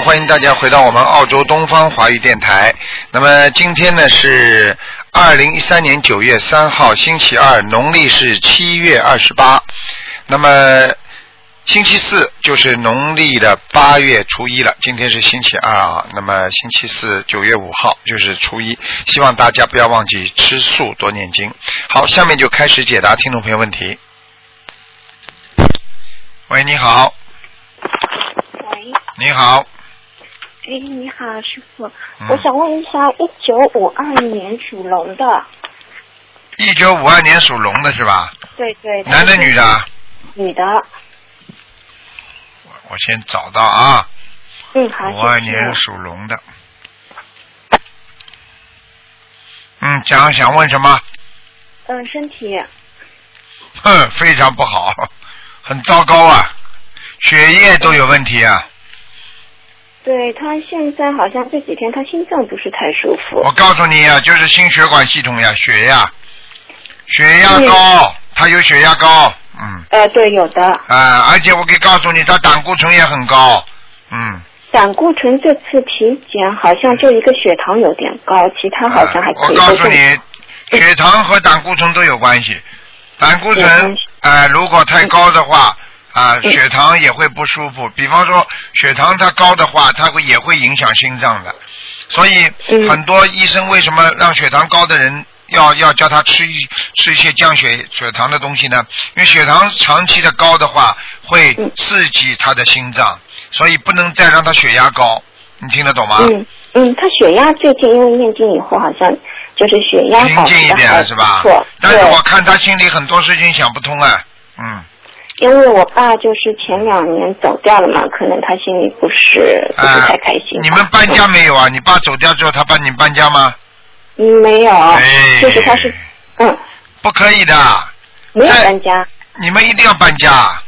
欢迎大家回到我们澳洲东方华语电台。那么今天呢是二零一三年九月三号，星期二，农历是七月二十八。那么星期四就是农历的八月初一了，今天是星期二啊。那么星期四九月五号就是初一，希望大家不要忘记吃素，多念经。好，下面就开始解答听众朋友问题。喂，你好，喂，你好，哎，你好，师傅，嗯我想问一下，一九五二年属龙的，一九五二年属龙的是吧？对对，男的女的？啊？女的，我我先找到啊，嗯，好，五二年属龙的。嗯，讲想问什么？嗯，身体，哼，非常不好，很糟糕啊，血液都有问题啊。对他现在好像这几天他心脏不是太舒服。我，告诉你啊，就是心血管系统呀，血压，血压高，他有血压高，嗯。呃，对，有的，啊，而且我可以告诉你，他胆固醇也很高，嗯。胆固醇这次体检好像就一个血糖有点高，其他好像还可以，啊我告诉你，血糖和胆固醇都有关系。胆固醇有关系。啊、如果太高的话啊、嗯血糖也会不舒服。比方说，血糖它高的话，它会也会影响心脏的。所以嗯很多医生为什么让血糖高的人要要叫他吃一吃一些降血血糖的东西呢？因为血糖长期的高的话，会嗯刺激他的心脏，所以不能再让他血压高。你听得懂吗？嗯嗯，他血压最近因为念经以后好像就是血压平好静一点了是吧？但是我看他心里很多事情想不通啊，嗯，因为我爸就是前两年走掉了嘛，可能他心里不是不是太开心你们搬家没有啊？你爸走掉之后，他帮你搬家吗？嗯？没有，哎就是他是嗯不可以的，没有搬家，你们一定要搬家，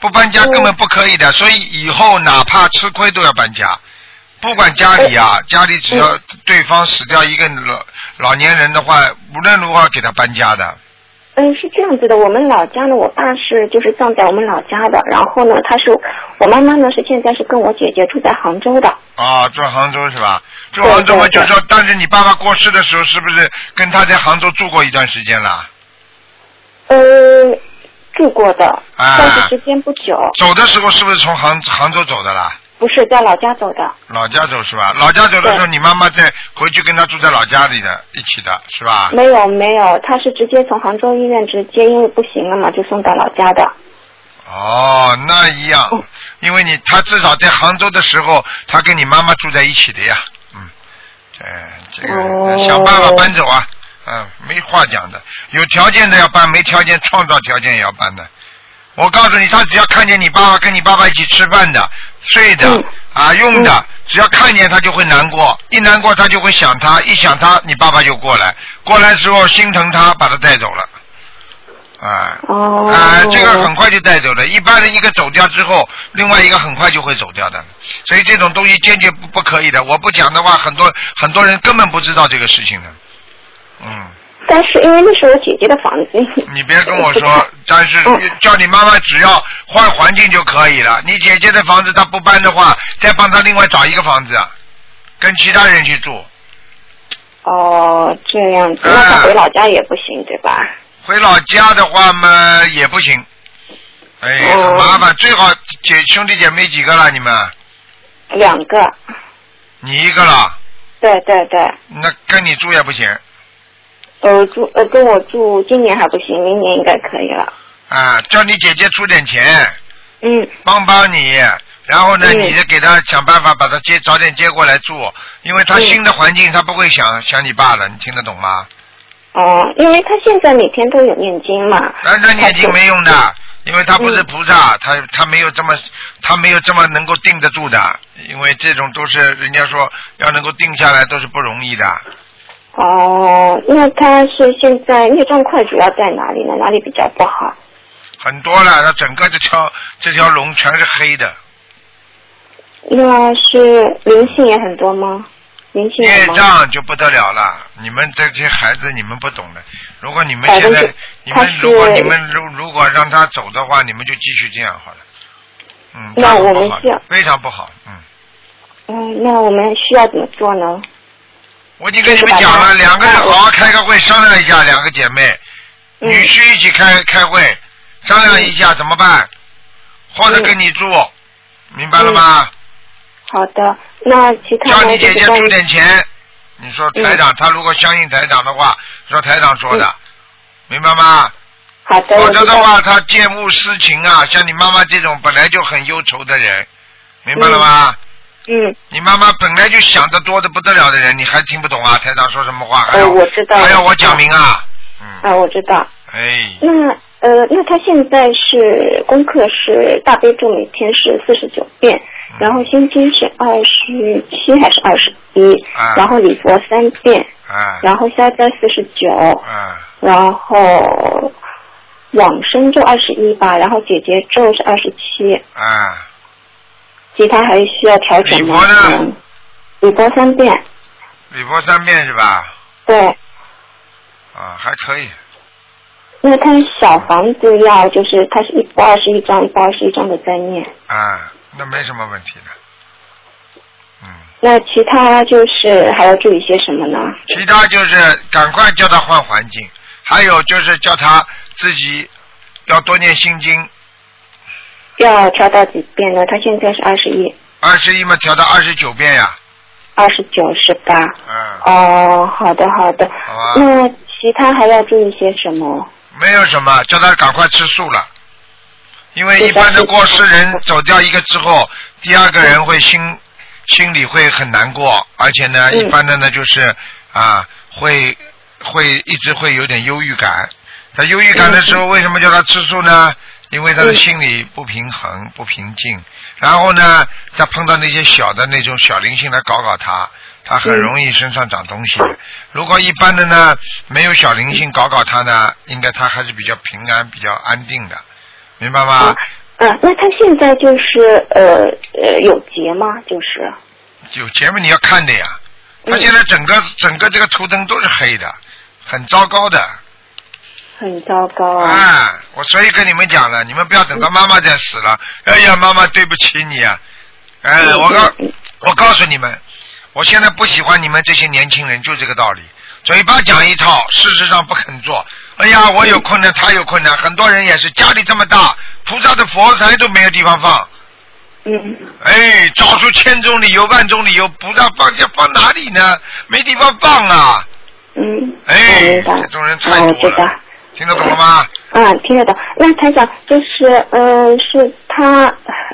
不搬家根本不可以的。所以以后哪怕吃亏都要搬家，不管家里啊，家里只要对方死掉一个老老年人的话，无论如何给他搬家的。嗯，是这样子的。我们老家呢，我爸是就是葬在我们老家的，然后呢，他是我妈妈呢是现在是跟我姐姐住在杭州的。啊，住杭州是吧？住杭州嘛，对对就说，但是你爸爸过世的时候，是不是跟他在杭州住过一段时间了？呃，住过的，啊但是时间不久，走的时候是不是从杭杭州走的啦？不是在老家走的。老家走是吧？老家走的时候，你妈妈在回去跟他住在老家里的一起的是吧？没有没有，他是直接从杭州医院直接，因为不行了嘛，就送到老家的。哦，那一样嗯，因为你他至少在杭州的时候，他跟你妈妈住在一起的呀，嗯，对，这个、哦想办法搬走啊，嗯，没话讲的，有条件的要搬，没条件创造条件也要搬的。我告诉你，他只要看见你爸爸跟你爸爸一起吃饭的、睡的、嗯啊用的，只要看见他就会难过，一难过他就会想他，一想他，你爸爸就过来，过来之后心疼他，把他带走了，啊。哦。啊、这个很快就带走了。一般的一个走掉之后，另外一个很快就会走掉的，所以这种东西坚决不不可以的。我不讲的话，很多很多人根本不知道这个事情的。嗯，但是因为那是我姐姐的房子。你别跟我说，但是嗯叫你妈妈只要换环境就可以了。你姐姐的房子她不搬的话，再帮她另外找一个房子，跟其他人去住。哦，这样子，啊那她回老家也不行，对吧？回老家的话嘛也不行，哎，哦很麻烦。最好姐兄弟姐妹几个了？你们？两个，你一个了？对对对，那跟你住也不行呃住呃跟我住，今年还不行，明年应该可以了。啊！叫你姐姐出点钱，嗯，帮帮你，然后呢，嗯你就给他想办法把他接早点接过来住，因为她嗯新的环境他不会想想你爸了，你听得懂吗？哦，因为他现在每天都有念经嘛。但是念经没用的，因为他不是嗯菩萨，他他没有这么他没有这么能够定得住的，因为这种都是人家说要能够定下来都是不容易的。哦，那他是现在孽障块主要在哪里呢？哪里比较不好？很多了，他整个这条这条龙全是黑的，那是灵性也很多吗？灵性业？障就不得了了。你们这些孩子，你们不懂的。如果你们现在，你们如果你们如如果让他走的话，你们就继续这样好了。嗯，那我们非常不好，嗯。嗯，那我们需要怎么做呢？我已经跟你们讲了，两个人好好开个会商量一下，两个姐妹，嗯女婿一起开开会商量一下怎么办，或者跟你住，明白了吗？好的，那其他叫？你姐姐出点钱，你说台长，他如果相信台长的话，说台长说的，明白吗？好的，否。则的话，他见物思情啊，像你妈妈这种本来就很忧愁的人，明白了吗？嗯，你妈妈本来就想的多的不得了的人，你还听不懂啊？台长说什么话？还要、呃，我知道。还要我讲明啊？嗯，啊，我知道。哎，那呃，那他现在是功课是大悲咒每天是四十九遍，嗯。然后心经是二十七还是二十一啊，然后礼佛三遍，啊。然后消灾四十九，啊。然后往生咒二十一吧，然后解结咒是二十七，啊，其他还需要调整吗？礼佛呢嗯礼佛三遍，礼佛三遍是吧？对。啊，还可以。那他小房子要就是他是一百二十一张，一波二十一张的在念。啊，那没什么问题的。嗯，那其他就是还要注意些什么呢？其他就是赶快叫他换环境，还有就是叫他自己要多念心经，要调到几遍呢？他现在是二十一，二十一嘛调到二十九遍呀。二十九是吧？嗯，哦，好的好的。好吧，那其他还要注意些什么？没有什么，叫他赶快吃素了。因为一般的过世人走掉一个之后，第二个人会心心里会很难过，而且呢，嗯一般的呢就是啊会会一直会有点忧郁感。在忧郁感的时候，为什么叫他吃素呢？因为他的嗯心里不平衡、不平静，然后呢，再碰到那些小的那种小灵性来搞搞他，他很嗯容易身上长东西。如果一般的呢，没有小灵性搞搞他呢，应该他还是比较平安、比较安定的，明白吗啊？啊，那他现在就是呃呃有结吗？就是有结吗你要看的呀。他嗯现在整个整个这个图腾都是黑的，很糟糕的。很糟糕啊。啊，我所以跟你们讲了，你们不要等到妈妈再死了，哎呀，妈妈对不起你啊！哎，嗯我告嗯我告诉你们，我现在不喜欢你们这些年轻人，就这个道理，嘴巴讲一套，事实上不肯做。哎呀，我有困难，他有困难，很多人也是家里这么大，菩萨的佛台都没有地方放。嗯哎，找出千种理由、万种理由，菩萨放下放哪里呢？没地方放啊！嗯，哎。这种人太多了。听得懂了吗？嗯，听得懂。那台长就是，嗯，是他，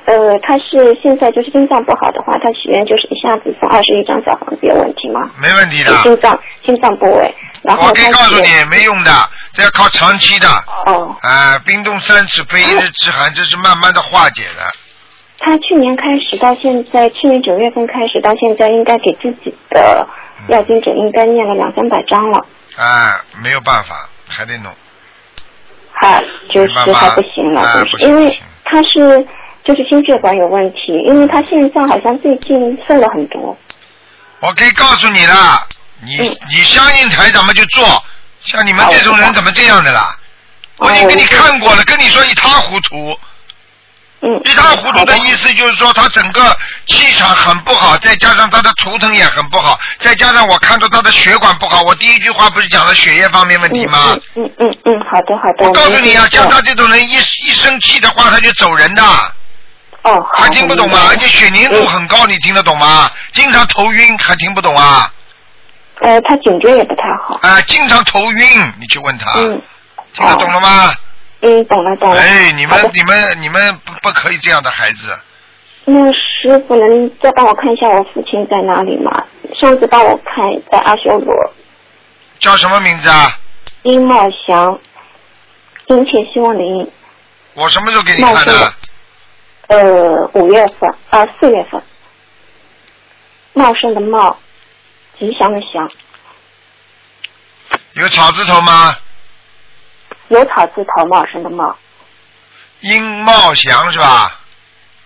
呃，他是现在就是心脏不好的话，他许愿就是一下子送二十一张小房子，有问题吗？没问题的。心脏心脏部位，然后我可以告诉你，没用的，这要靠长期的。哦，啊，冰冻三尺非一日之寒，这是慢慢的化解的。他去年开始到现在，去年九月份开始到现在，应该给自己的嗯要经者应该念了两三百张了，啊，没有办法，还得弄。还就是还不行了，哎就是因为他是就是心血管有问题，因为他现在好像最近瘦了很多。我可以告诉你啦，你、嗯你相信台长们就做，像你们这种人怎么这样的啦？哦我已经给你看过了，跟你说一塌糊涂。嗯，一塌糊涂的的意思就是说，他整个气场很不好，再加上他的图腾也很不好，再加上我看到他的血管不好。我第一句话不是讲了血液方面问题吗？嗯嗯嗯嗯，好的好的。我告诉你啊，像他这种人一一生气的话，他就走人的，哦，还听不懂吗？而且血凝度很高，你听得懂吗？经常头晕，还听不懂啊？呃，他颈椎也不太好。啊，经常头晕，你去问他，嗯听得懂了吗？嗯，懂了懂了。哎，你们你们你们不不可以这样的孩子。那师傅能再帮我看一下我父亲在哪里吗？上次帮我看在阿修罗，叫什么名字啊？殷茂祥，殷切希望的殷，我什么时候给你看的？呃，五月份啊四月份，茂盛的茂，吉祥的祥，有草字头吗？有草字头茂盛的茂，殷茂祥是吧？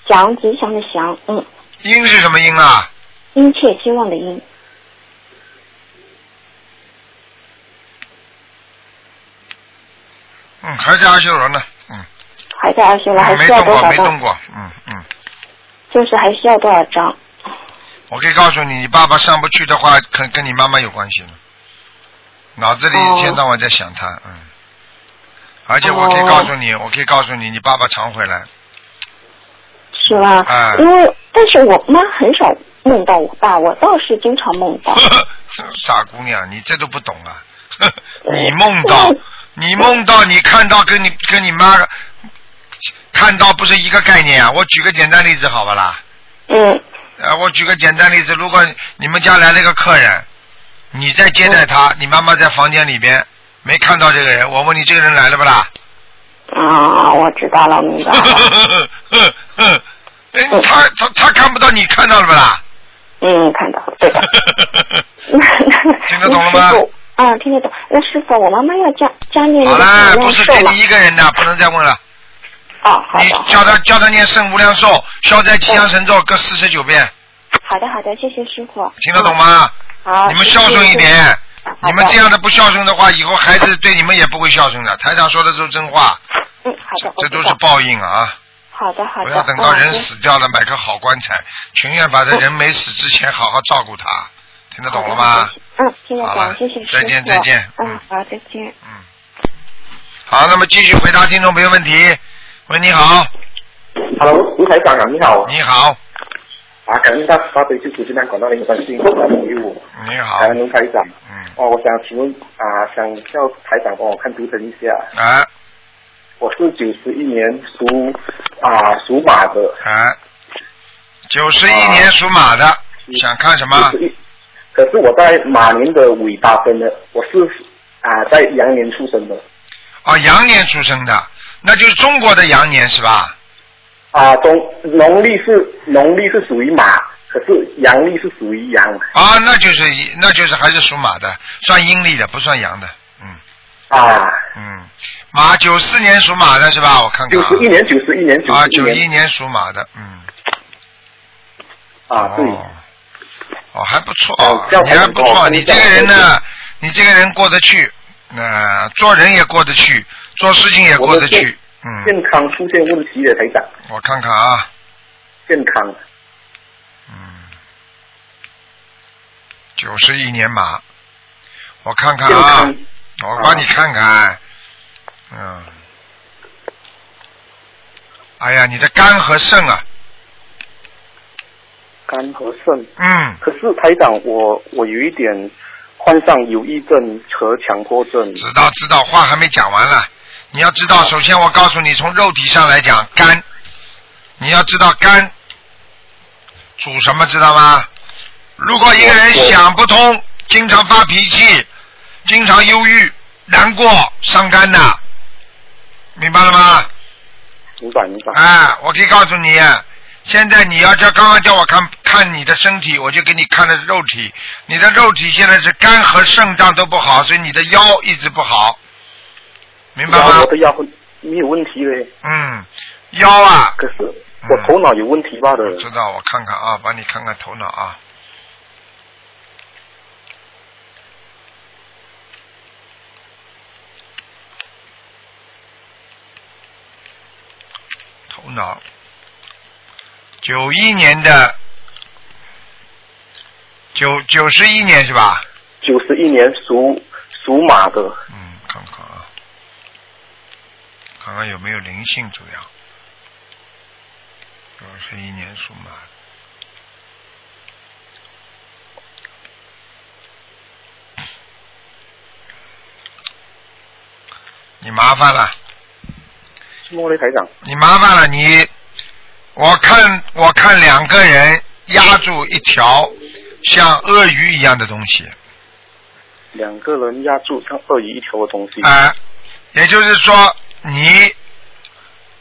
祥吉祥的祥，嗯，殷是什么殷啊？殷切希望的殷，嗯，还在阿修罗呢。嗯，还在阿修罗，还没需要动过，多少张？没动过，嗯嗯。就是还需要多少张？我可以告诉你，你爸爸上不去的话，跟跟你妈妈有关系了。脑子里哦一天到晚在想他，嗯。而且我可以告诉你，我可以告诉你，你爸爸常回来。是吧？哎因为但是我妈很少梦到我爸，我倒是经常梦到。傻姑娘，你这都不懂啊！你梦到，你梦到，你看到跟你跟你妈看到不是一个概念啊！我举个简单例子好不啦？嗯呃，我举个简单例子，如果你们家来了一个客人，你在接待他，你妈妈在房间里边没看到这个人，我问你这个人来了不啦？啊，我知道了，明白了。哎他他他看不到，你看到了不啦？嗯，看到了，对的。听得懂了吗啊，听得懂。那师傅，我妈妈要加加念那个好了，不是给你？一个人的，不能再问了。哦，好你的，你叫，他叫他念圣无量寿、消灾吉祥神咒各四十九遍，好的，好的，谢谢师傅。听得懂吗？嗯？好，你们孝顺一点。你们这样的不孝顺的话，以后孩子对你们也不会孝顺的。台长说的都是真话，嗯，好的，我这知道都是报应啊！好的，好的。不要等到人嗯死掉了买个好棺材，情愿把这人没死之前好好照顾他，听得懂了吗？？嗯，听得好了懂，谢谢。再见再见嗯嗯，好，再见。嗯。好，那么继续回答听众朋友问题。喂，你好，Hello，卢台长啊，你好。你好，啊，感恩大慈大悲救苦救难广大灵感观世音菩萨保佑我。你好感，恩卢台长。嗯，哦，我想请问啊，想叫台长帮我看图腾一下。啊我是九十一年属啊属马的。啊，九十一年属马的，想看什么？91可是我在马年的尾巴生的，我是啊在羊年出生的。哦，羊年出生的，那就是中国的羊年是吧？啊，中农历是农历是属于马，可是阳历是属于羊。啊，那就是那就是还是属马的，算阴历的，不算阳的。嗯啊，嗯，马九四年属马的是吧？我看看啊。九十一年，九十一年，啊，十一年。九一年属马的，嗯。啊，对。哦，哦，还不错哦，这样你还不错，你这个人呢，你这个人过得去，那、做人也过得去，做事情也过得去，嗯，健康出现问题的台长，我看看啊，健康。嗯，九十一年马，我看看健啊康，我帮你看看，嗯，哎呀，你的肝和肾啊，肝和肾。嗯，可是台长，我我有一点患上忧郁症和强迫症。知道知道，话还没讲完了。你要知道，首先我告诉你，从肉体上来讲，肝，你要知道肝主什么，知道吗？如果一个人想不通，经常发脾气，经常忧郁、难过、伤肝的，明白了吗？明白明白。啊，我可以告诉你，现在你要叫刚刚叫我看看你的身体，我就给你看的是肉体。你的肉体现在是肝和肾脏都不好，所以你的腰一直不好，明白吗我？的腰没有问题嘞，嗯，腰啊，可是我头脑有问题罢了。知道，我看看啊，帮你看看头脑啊。头脑，九一年的，九九十一年是吧？九十一年属属马的，嗯，看看啊，看看有没有灵性主要。九十一年属马。你麻烦了，什么嘞，台长？你麻烦了，你，我看我看两个人压住一条像鳄鱼一样的东西，两个人压住像鳄鱼一条的东西。啊、也就是说你，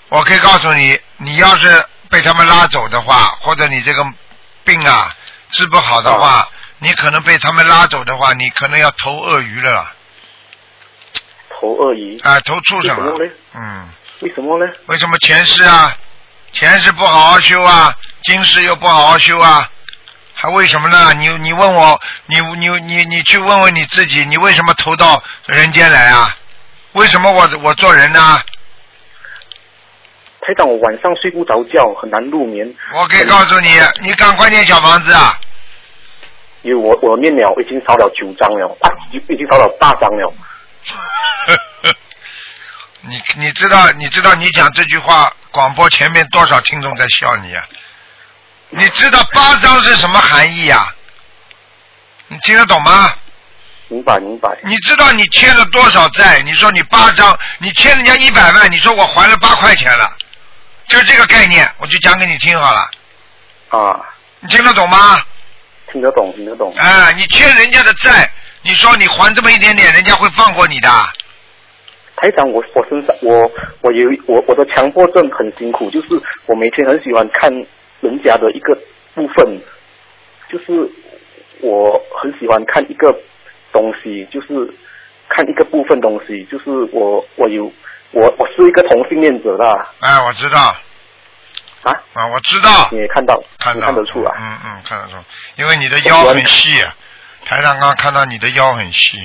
我可以告诉你，你要是被他们拉走的话，或者你这个病啊治不好的话，你可能被他们拉走的话，你可能要投鳄鱼了，投鳄鱼。啊、投畜生了嗯。为什么呢？为什么前世啊，前世不好好修啊，今世又不好好修啊？还为什么呢？你你问我，你你你你去问问你自己，你为什么投到人间来啊？为什么我我做人呢？台长，我晚上睡不着觉，很难入眠。我可以告诉你，你赶快念小房子啊！因为我我念了已经烧了九张了，啊，已经烧了八张了。你你知道你知道你讲这句话，广播前面多少听众在笑你啊？你知道八张是什么含义呀、你听得懂吗？明白明白。你知道你欠了多少债？你说你八张，你欠人家一百万，你说我还了八块钱了，就这个概念，我就讲给你听好了。啊，你听得懂吗？听得懂听得懂。啊，你欠人家的债，你说你还这么一点点，人家会放过你的？台长，我我身上我我有我我的强迫症很辛苦，就是我每天很喜欢看人家的一个部分，就是我很喜欢看一个东西，就是看一个部分东西，就是我我有我我是一个同性恋者啦。哎，我知道。啊，啊，我知道，你也看到看到。看得出啊，嗯嗯，看得出，因为你的腰很细，台上刚刚看到你的腰很细，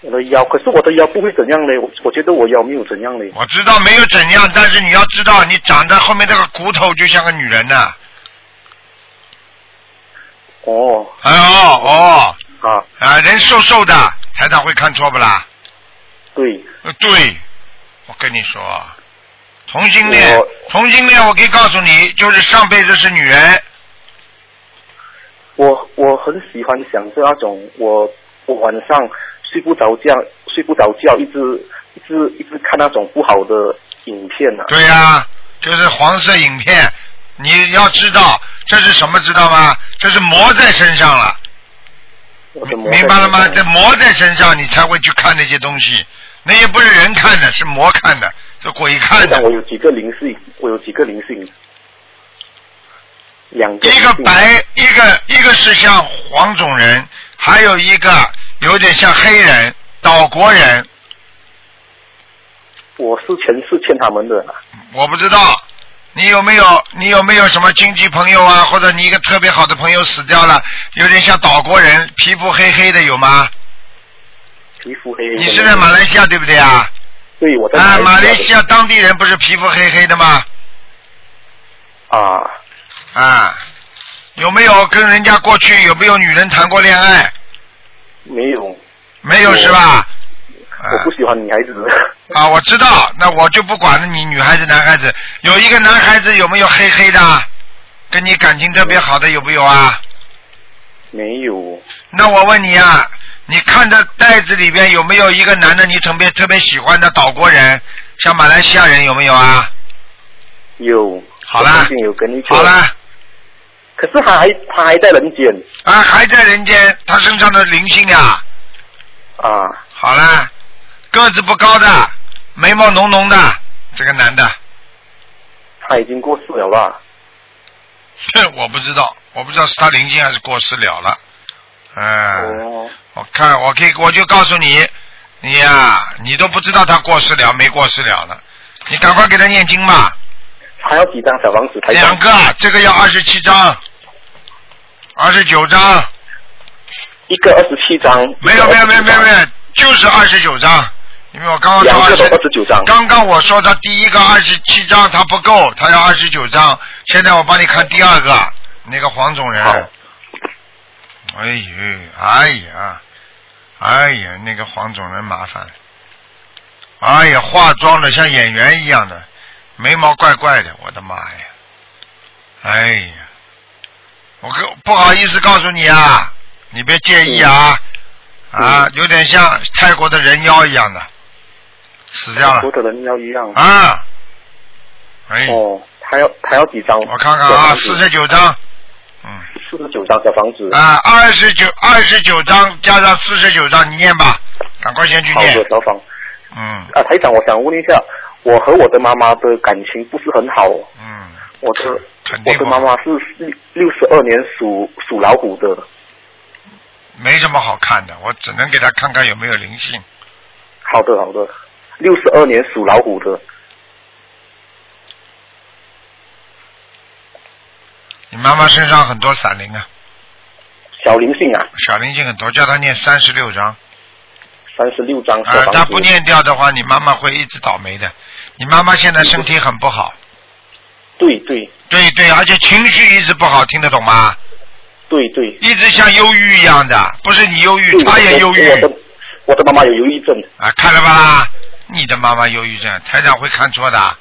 我的腰，可是我的腰不会怎样嘞，我我觉得我腰没有怎样嘞，我知道没有怎样，但是你要知道，你长在后面这个骨头就像个女人呐。哦。哎呦哦啊，啊，人瘦瘦的，台长会看错不啦？对，呃，对，我跟你说，同性恋，同性恋，我可以告诉你，就是上辈子是女人，我我很喜欢享受那种我我晚上睡不着觉，睡不着觉，一直一直一直看那种不好的影片啊。对呀、就是黄色影片。你要知道这是什么，知道吗？这是魔在身上了，明白了吗？在这魔在身上，你才会去看那些东西。那些不是人看的，是魔看的，是鬼看的。我有几个灵性，我有几个灵性，两个一个白，一个一个是像黄种人，还有一个有点像黑人、岛国人，我是前世欠他们的啊，我不知道。你有没有你有没有什么亲戚朋友啊，或者你一个特别好的朋友死掉了，有点像岛国人，皮肤黑黑的有吗？皮肤黑黑。你是在马来西亚对不对啊？对，我在啊，马来来西亚当地人不是皮肤黑黑的吗？啊，啊，有没有跟人家过去有没有女人谈过恋爱？没有，没有是吧？我不喜欢女孩子。啊，我知道，那我就不管了你女孩子男孩子，有一个男孩子有没有黑黑的，跟你感情特别好的有没有啊？没有，那我问你啊，你看着袋子里边有没有一个男的你特别特别喜欢的岛国人，像马来西亚人有没有啊？有。好啦有跟一个。好啦，可是他还他还在人间啊，还在人间，他身上的灵性呀，啊，好啦，个子不高的，眉毛浓浓的，这个男的，他已经过世了吧？哼 我不知道，我不知道是他灵性还是过世了了，嗯。哦，我看我可以，我就告诉你，你呀、你都不知道他过世了没过世了呢，你赶快给他念经吧，还有几张小王子？两个，这个要二十七张，二十九张，一个二十七张。没有没有没有没有没有，就是二十九张，因为我刚刚说二两个都十，29张。刚刚我说他第一个二十七张他不够，他要二十九张，现在我帮你看第二个，那个黄种人，哎呦，哎呀，哎呀，那个黄种人麻烦，哎呀，化妆的像演员一样的，眉毛怪怪的，我的妈呀，哎呀，我跟不好意思告诉你啊，你别介意啊，啊，有点像泰国的人妖一样的，死掉了多的人要一样。啊，哎，哦，他要他要几张？我看看啊，四十九张，嗯。四十九张小房子。啊，二十九二十九张加上四十九张，你念吧，赶快先去好念的，。小房。嗯啊，台长，我想问一下，我和我的妈妈的感情不是很好。嗯，我的我的妈妈是六六十二年属属老虎的。没什么好看的，我只能给他看看有没有灵性。好的，好的。六十二年属老虎的。你妈妈身上很多散灵啊，小灵性啊，小灵性很多，叫她念三十六章。三十六章啊，房子。他不念掉的话，你妈妈会一直倒霉的。你妈妈现在身体很不好，对对对对，而且情绪一直不好，听得懂吗？对对。一直像忧郁一样的，不是你忧郁，对他也忧郁我的我的妈妈有忧郁症，啊，看了吧啦？你的妈妈忧郁症，台长会看错的。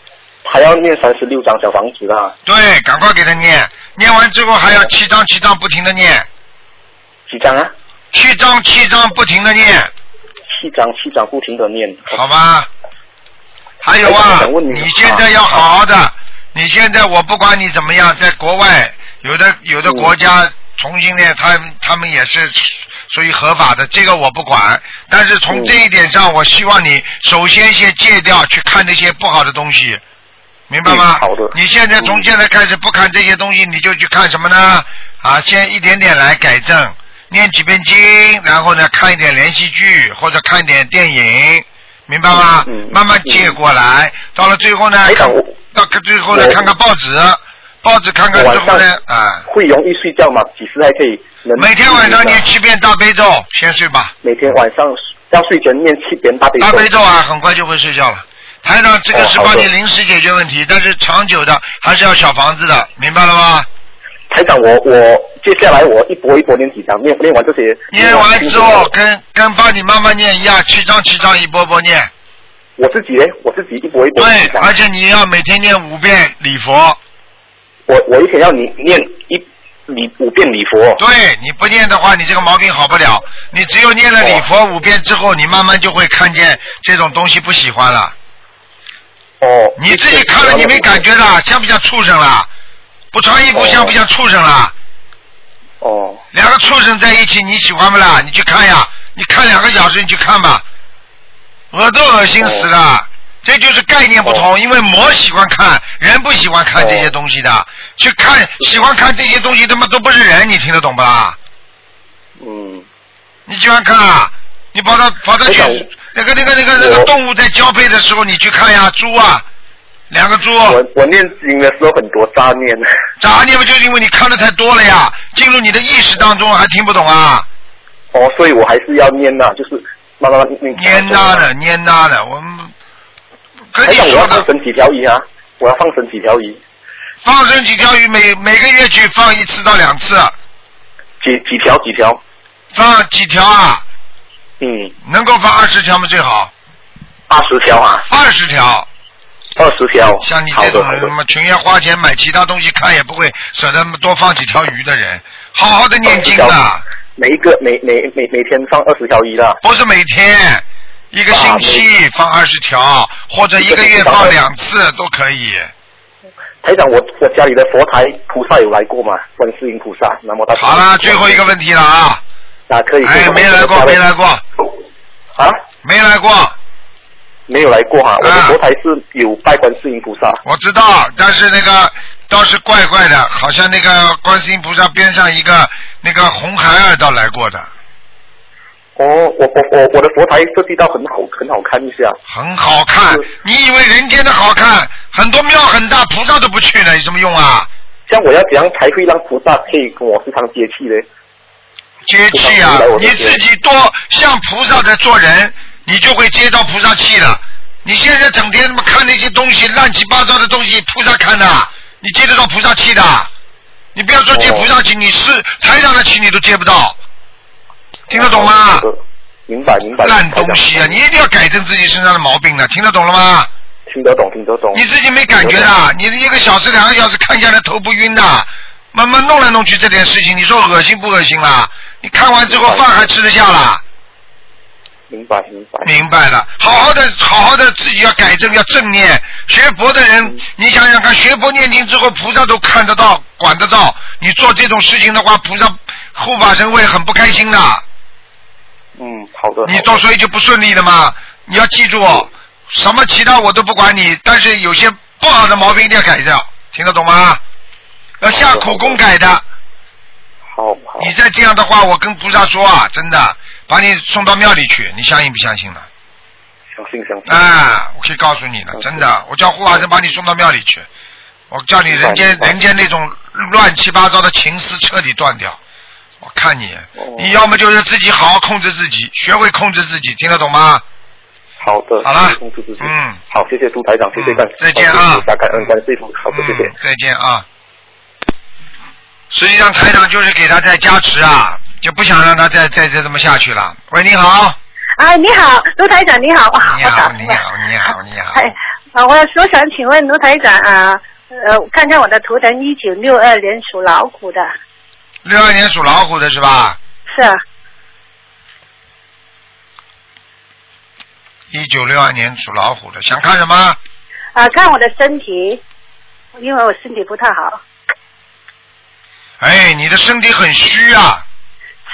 还要念三十六张小房子啊，对，赶快给他念，念完之后还要七张七张不停的念，几张啊？七张七张不停的念，七张七张不停的念。好吧？还有啊，你你现在要好好的，你现在我不管你怎么样，在国外有的有的国家重新呢，他他们也是属于合法的，这个我不管。但是从嗯这一点上，我希望你首先先戒掉去看那些不好的东西，明白吗？嗯好的你现在从现在开始不看这些东西，你就去看什么呢？啊，先一点点来改正，念几遍经，然后呢看一点连续剧或者看一点电影，明白吗？嗯嗯慢慢戒过来，到了最后呢，到最后呢看看报纸，报纸看看之后呢，啊，会容易睡觉吗？几时还可以能？每天晚上念七遍大悲咒，先睡吧。每天晚上要睡前念七遍大悲咒。大悲咒啊，很快就会睡觉了。台长，这个是帮你临时解决问题，但是长久的还是要小房子的，明白了吗？台长，我我接下来我一波一波念几张，念念完这些。念完之后，跟跟帮你妈妈念一样，七张七张一波波念。我自己呢，我自己一波一波念对。而且你要每天念五遍礼佛。我我一天要你念一礼五遍礼佛。对，你不念的话，你这个毛病好不了。你只有念了礼佛五遍之后，你慢慢就会看见这种东西不喜欢了。哦。你自己看了你没感觉的，像不像畜生啦？不穿衣服像不像畜生啦？哦。两个畜生在一起，你喜欢不啦？你去看呀，你看两个小时，你去看吧，恶都恶心死了。这就是概念不同，因为魔喜欢看，人不喜欢看这些东西的。去看 喜欢看这些东西，他妈都不是人，你听得懂不啦？嗯。你喜欢看啊？你跑到跑到去那个那个那个那个动物在交配的时候，你去看呀，猪啊，两个猪。我我念经的时候很多杂念。杂念不就是因为你看的太多了呀？进入你的意识当中还听不懂啊？哦，所以我还是要念呐、就是慢慢念。念呐的，念呐的，我们跟台长，我你说的，要放生几条鱼啊？我要放生几条鱼？放生几条鱼，每每个月去放一次到两次，几几条几条？放几条啊？嗯，能够放二十条吗？最好二十条啊，二十条。二十条。像你这种人，他妈情愿花钱买其他东西看，也不会舍得多放几条鱼的人，好好的念经的，每一个每每每每天放二十条鱼的。不是每天，一个星期放二十条，或者一个月放两次都可以。台长，我我家里的佛台菩萨有来过吗？观世音菩萨，南无大慈。好了，最后一个问题了啊！啊，可以。哎，没来过，没来过。啊？没来过。没有来过哈，我的佛台是有拜观世音菩萨。我知道，但是那个倒是怪怪的，好像那个观世音菩萨边上一个那个红孩儿倒来过的。哦，我我我我的佛台设计到很好，很好看一下。很好看，你以为人间的好看？很多庙很大，菩萨都不去了，有什么用啊？像我要怎样才会让菩萨可以跟我时常接气呢？接气啊！你自己多像菩萨在做人，你就会接到菩萨气了。你现在整天他妈看那些东西，乱七八糟的东西，菩萨看的，你接得到菩萨气的？你不要说接菩萨气，你是台上的气你都接不到，听得懂吗？明白明白。烂东西啊！你一定要改正自己身上的毛病的，听得懂了吗？听得懂，听得懂。你自己没感觉的，你一个小时、两个小时看下来头不晕的，慢慢弄来弄去这点事情，你说恶心不恶心啦？你看完之后饭还吃得下啦？明白明白。明白了，好好的，好好的，自己要改正，要正念。学佛的人，你想想看，学佛念经之后，菩萨都看得到、管得到。你做这种事情的话，菩萨护法神会很不开心的。嗯，好的。你做所以就不顺利了嘛？你要记住，什么其他我都不管你，但是有些不好的毛病一定要改掉，听得懂吗？要下苦功改的。好好。你再这样的话，我跟菩萨说啊，真的把你送到庙里去，你相信不相信了？相信相信。啊，我可以告诉你了，真的，我叫护法神把你送到庙里去，我叫你人间人间那种乱七八糟的情思彻底断掉，我看你，哦。你要么就是自己好好控制自己，学会控制自己，听得懂吗？好的，好了。控制自己。嗯。好，谢谢杜台长，谢谢嗯，再见啊。好谢谢感恩感谢杜，好的，谢谢。嗯。，再见啊。实际上台长就是给他在加持啊，就不想让他再再再这么下去了。喂，你好，啊，你好，卢台长，你好，你好，你好，你好，你好。哎，啊，我我想请问卢台长啊，呃，看看我的图腾，一九六二年属老虎的，六二年属老虎的是吧？是啊，一九六二年属老虎的，想看什么？啊，看我的身体，因为我身体不太好。哎，你的身体很虚啊！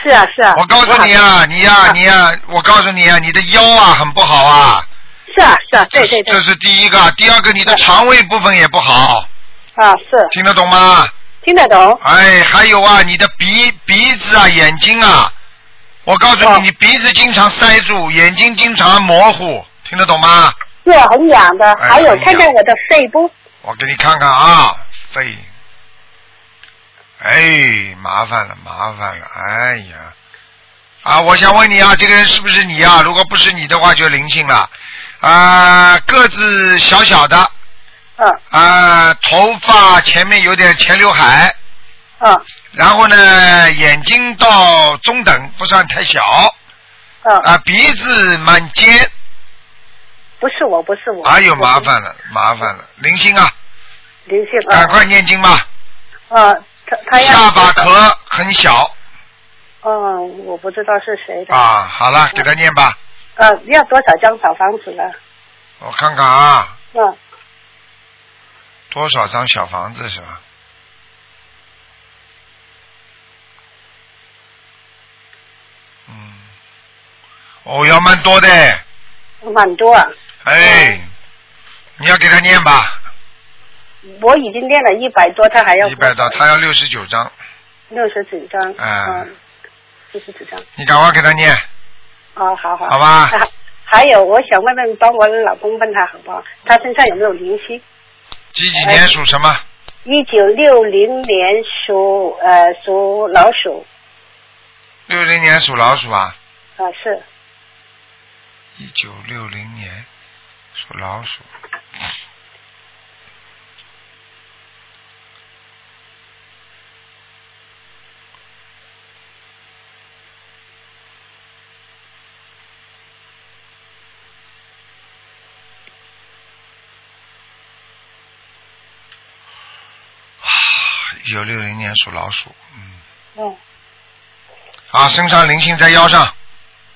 是啊，是啊。我告诉你啊，你呀、你呀、我告诉你啊，你的腰啊很不好啊。是啊，是啊，对对对这，是第一个，第二个，你的肠胃部分也不好，啊，是听得懂吗？听得懂。哎，还有啊，你的鼻鼻子啊，眼睛啊，我告诉你，哦。你鼻子经常塞住，眼睛经常模糊，听得懂吗？是啊很痒的，哎还有看看我的肺部，我给你看看啊，肺，哎，麻烦了，麻烦了，哎呀，啊，我想问你啊，这个人是不是你啊？如果不是你的话，就灵性了，啊，个子小小的，嗯。啊，头发前面有点前刘海，嗯。然后呢，眼睛到中等，不算太小，嗯，啊，鼻子蛮尖，不是我，不是我。哎呦，麻烦了，麻烦了，灵性啊，灵性啊。赶快念经吧，啊，他他要。下巴壳很小。嗯，我不知道是谁的。啊，好了，给他念吧，呃，要多少张小房子呢？我看看啊，嗯，多少张小房子是吧？嗯，哦，要蛮多的，蛮多啊。哎，你要给他念吧，我已经念了一百多，他还要一百多，他要六十九张，六十九张。哎嗯，六十九张。你赶快给他念，哦，好好。好吧还还有，我想问问，帮我老公问他好不好？他身上有没有灵性？几几年属什么？一九六零年属呃属老鼠六零年属老鼠啊，啊、是一九六零年属老鼠。一九六零年属老鼠，嗯，嗯。啊，身上灵性在腰上。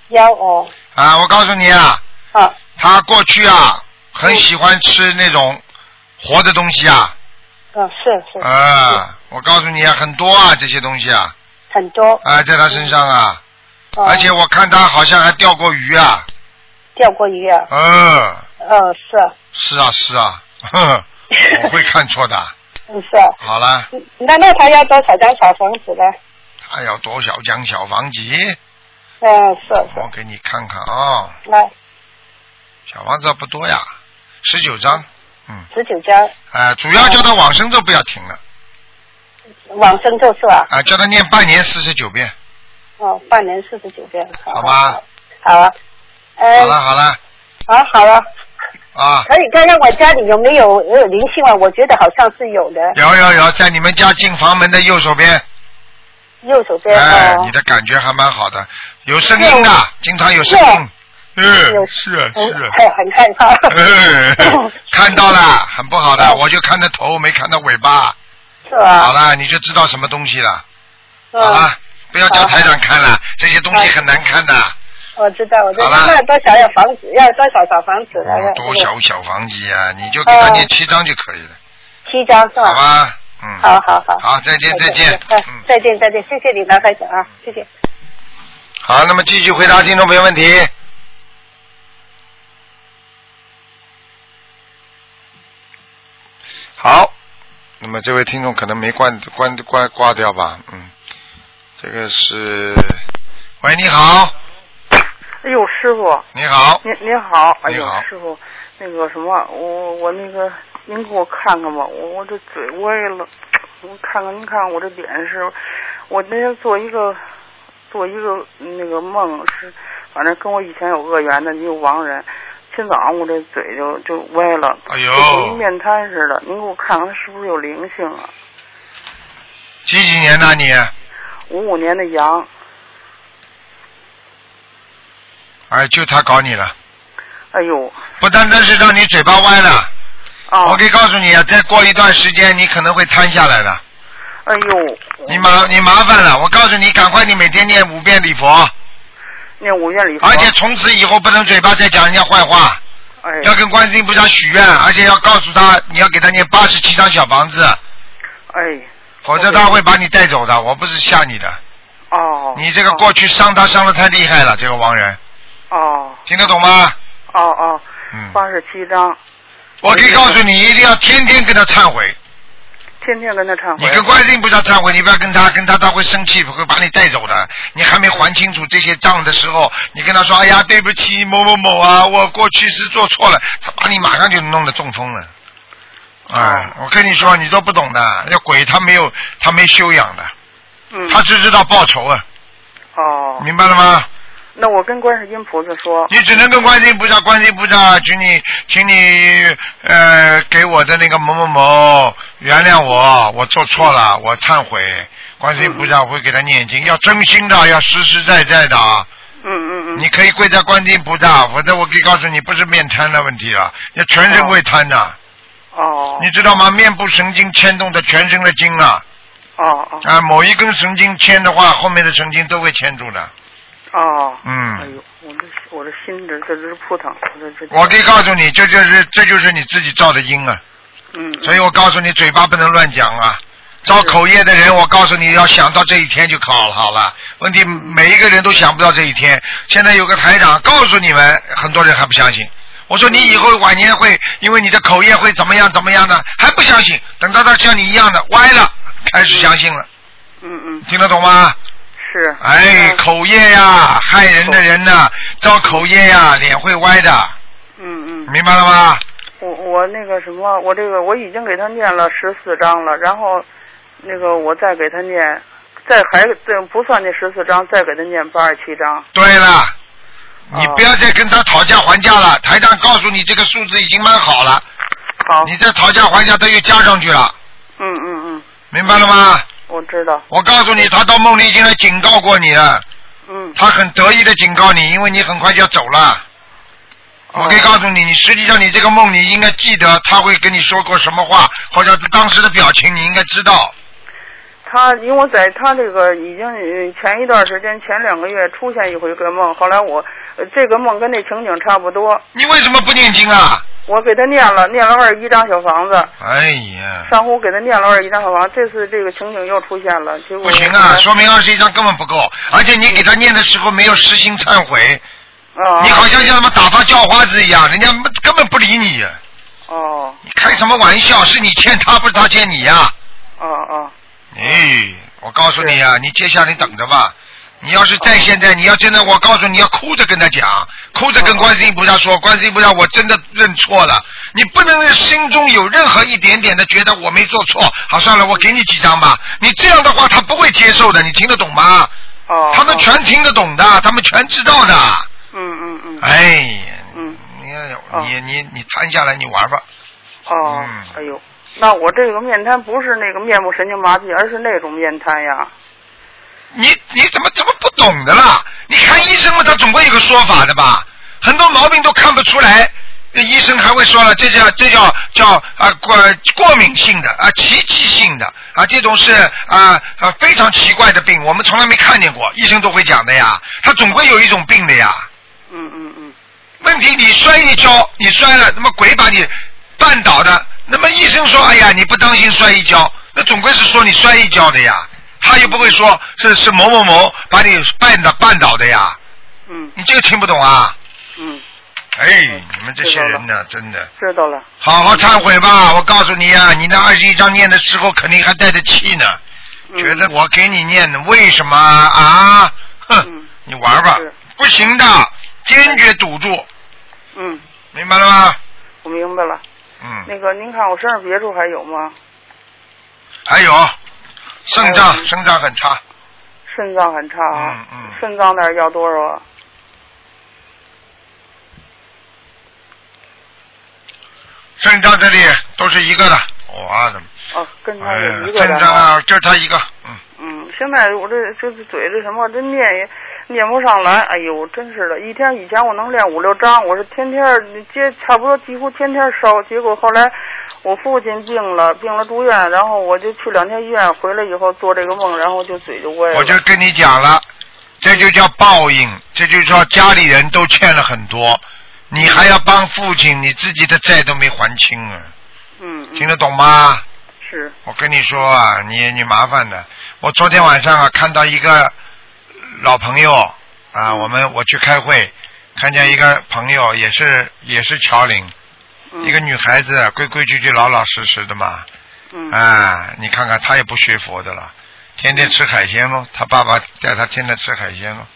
腰哦。啊，我告诉你啊，啊他过去啊很喜欢吃那种活的东西啊，嗯是是。啊，我告诉你啊，很多啊这些东西啊，很多。啊在他身上啊，哦。而且我看他好像还钓过鱼啊，钓过鱼啊。嗯，呃是。啊是啊是啊，我会看错的。嗯是。啊好了，嗯那那他要多少张小房子呢？他要多少张小房子？嗯是是。我给你看看啊、来。小房子不多呀，十九张，嗯，十九张。啊、主要叫他往生咒不要停了，往生咒是吧？啊、叫他念半年四十九遍，哦，半年四十九遍，好。好吧？好啊，呃。好了好了，啊好了，啊，可以看看我家里有没有有灵性啊？我觉得好像是有的，有有有，在你们家进房门的右手边，右手边哎，哦。你的感觉还蛮好的，有声音的，经常有声是音，嗯，是啊是。啊，很很害怕。嗯，看到了，很不好的，我就看到头没看到尾巴，是啊？好了，你就知道什么东西了，嗯好了，不要叫台长看了，这些东西很难看的，我知道，我知道。那多少要房子？要多少小房子？嗯，多少小房子啊，你就给他念七张就可以了，七张是吧？好吧？嗯，好好好。好，再见再见，哎嗯，再见再见，谢谢你，拿开始啊，谢谢。好，那么继续回答听众朋友问题。好，那么这位听众可能没关关关挂掉吧？嗯，这个是，喂，你好，哎呦，师傅，你好，您您好，哎呦师傅，那个什么，我我那个，您给我看看吧，我我这嘴歪了，我看看您看看我这脸是，我那天做一个做一个那个梦是，反正跟我以前有恶缘的一个亡人。今早上我这嘴就就歪了，哎就跟，面瘫似的。您给我看看是不是有灵性啊？几几年的你？五五年的羊，哎，就他搞你了，哎呦，不单单是让你嘴巴歪了，哦，我可以告诉你啊，再过一段时间你可能会瘫下来的，哎呦，你麻你麻烦了，我告诉你，赶快你每天念五遍礼佛，念五遍礼佛，而且从此以后不能嘴巴再讲人家坏话，哎，要跟观世音菩萨许愿，而且要告诉他你要给他念八十七张小房子，哎，否则他会把你带走的，我不是吓你的，哦，你这个过去伤他伤的太厉害了，这个亡人，哦听得懂吗？哦哦，嗯，八十七章，我可以告诉你，一定要天天跟他忏悔。天天跟他忏悔。你跟观世音菩萨忏悔，你不要跟他，跟他他会生气，会把你带走的。你还没还清楚这些账的时候，你跟他说：“哎呀，对不起，某某某啊，我过去是做错了。”他把你马上就弄得中风了。哎，我跟你说，你都不懂的，那鬼他没有，他没修养的，嗯，他只知道报仇啊，哦，明白了吗？那我跟观世音菩萨说，你只能跟观世音菩萨，观世音菩萨，请你，请你，呃，给我的那个某某某原谅我，我做错了，我忏悔。观世音菩萨会给他念经，要真心的，要实实在在的啊。嗯嗯嗯，你可以跪在观世音菩萨，否则我可以告诉你，不是面瘫的问题了，要全身会瘫的。哦，你知道吗？面部神经牵动的全身的筋啊，哦哦啊，某一根神经牵的话，后面的神经都会牵住的。哦，嗯哎嗯，呦，我的我的心这这直扑腾，我这这，我可以告诉你，这就是这就是你自己造的因啊。嗯，所以我告诉你，嘴巴不能乱讲啊。造口业的人，我告诉你要想到这一天就考好了。问题每一个人都想不到这一天。现在有个台长告诉你们，很多人还不相信。我说你以后晚年会因为你的口业会怎么样怎么样呢？还不相信。等到他像你一样的歪了，开始相信了。嗯嗯听得懂吗？是，哎，嗯口业呀，害人的人呐，造口业呀，脸会歪的，嗯嗯，明白了吗？我我那个什么，我这个我已经给他念了十四章了，然后那个我再给他念，再还这不算那十四章，再给他念八十七章。对了，你哦不要再跟他讨价还价了。台长告诉你这个数字已经蛮好了，好，你再讨价还价，他又加上去了，嗯嗯嗯，明白了吗？我知道，我告诉你，他到梦里已经来警告过你了，嗯他很得意的警告你，因为你很快就要走了。我可以告诉你，你实际上你这个梦，你应该记得他会跟你说过什么话，或者是当时的表情，你应该知道。他因为我在他这个已经呃前一段时间前两个月出现一回个梦，后来我、呃这个梦跟那情景差不多，你为什么不念经啊？我给他念了念了二十一张小房子，哎呀，上回我给他念了二十一张小房子，这次这个情景又出现了，结果不行啊，说明二十一张根本不够，而且你给他念的时候没有实心忏悔，啊，你好像像什么打发叫花子一样，人家根本不理你。哦你开什么玩笑？是你欠他，不是他欠你呀、哦哦哎，我告诉你啊，你接下来等着吧。你要是在现在，你要真的，我告诉你要哭着跟他讲，哭着跟观世音菩萨说，观世音菩萨，我真的认错了。你不能心中有任何一点点的觉得我没做错。好，算了，我给你几张吧。你这样的话，他不会接受的，你听得懂吗？哦，他们全听得懂的，他们全知道的。嗯嗯嗯哎呀，嗯你哦你你你摊下来，你玩吧。哦嗯，哎呦，那我这个面瘫不是那个面部神经麻痹，而是那种面瘫呀。你你怎么怎么不懂的啦？你看医生嘛，他总归有个说法的吧？很多毛病都看不出来，那医生还会说了，这叫这叫叫啊过过敏性的啊奇迹性的啊这种是啊啊非常奇怪的病，我们从来没看见过，医生都会讲的呀。他总归有一种病的呀。嗯嗯嗯问题你摔一跤，你摔了，那么鬼把你绊倒的，那么医生说，哎呀，你不当心摔一跤，那总归是说你摔一跤的呀，他又不会说是是某某某把你绊倒绊倒的呀，嗯。你这个听不懂啊？嗯，哎，你们这些人呢，真的，知道了。好好忏悔吧！我告诉你啊，你那二十一章念的时候肯定还带着气呢，嗯。觉得我给你念的，为什么啊？哼嗯，你玩吧，不行的，坚决堵住，嗯，明白了吗？我明白了。嗯。那个，您看我身上别处还有吗？还有肾脏，肾脏很差，肾脏很差啊，嗯嗯肾脏那儿要多少啊？肾脏这里都是一个的，我的，哦，跟他一，个就是他一个，嗯，嗯，现在我这就是嘴这什么，这念也念不上来。哎呦，真是的，一天以前我能练五六张，我是天天接差不多几乎天天烧。结果后来我父亲病了，病了住院，然后我就去两天医院，回来以后做这个梦，然后就嘴就歪了。我就跟你讲了，这就叫报应，这就叫家里人都欠了很多，你还要帮父亲，你自己的债都没还清啊，嗯，嗯。听得懂吗？是。我跟你说啊，你你麻烦的。我昨天晚上啊，看到一个老朋友啊，我们我去开会，看见一个朋友也是也是侨领，嗯。一个女孩子规规矩矩、老老实实的嘛，嗯。啊，你看看她也不学佛的了，天天吃海鲜喽，她爸爸带她天天吃海鲜喽，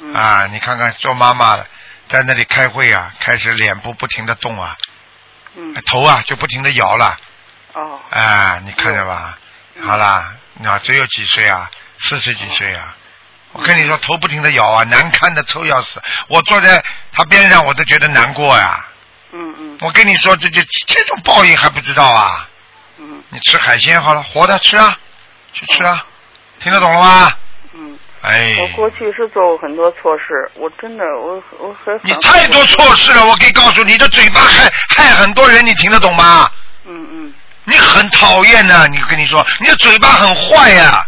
嗯。啊，你看看做妈妈的在那里开会啊，开始脸部不停的动啊，嗯头啊就不停的摇了。哦啊，你看着吧，嗯好啦，那只有几岁啊？四十几岁啊！我跟你说，头不停的摇啊，难看的臭要死。我坐在他边上，我都觉得难过呀。嗯嗯我跟你说，这就这种报应还不知道啊？嗯你吃海鲜好了，活的吃啊，去吃啊，听得懂了吗？我过去是做过很多错事，我真的我我很你太多错事了，我可以告诉你，你的嘴巴害害很多人，你听得懂吗？嗯嗯你很讨厌的，你跟你说，你的嘴巴很坏呀、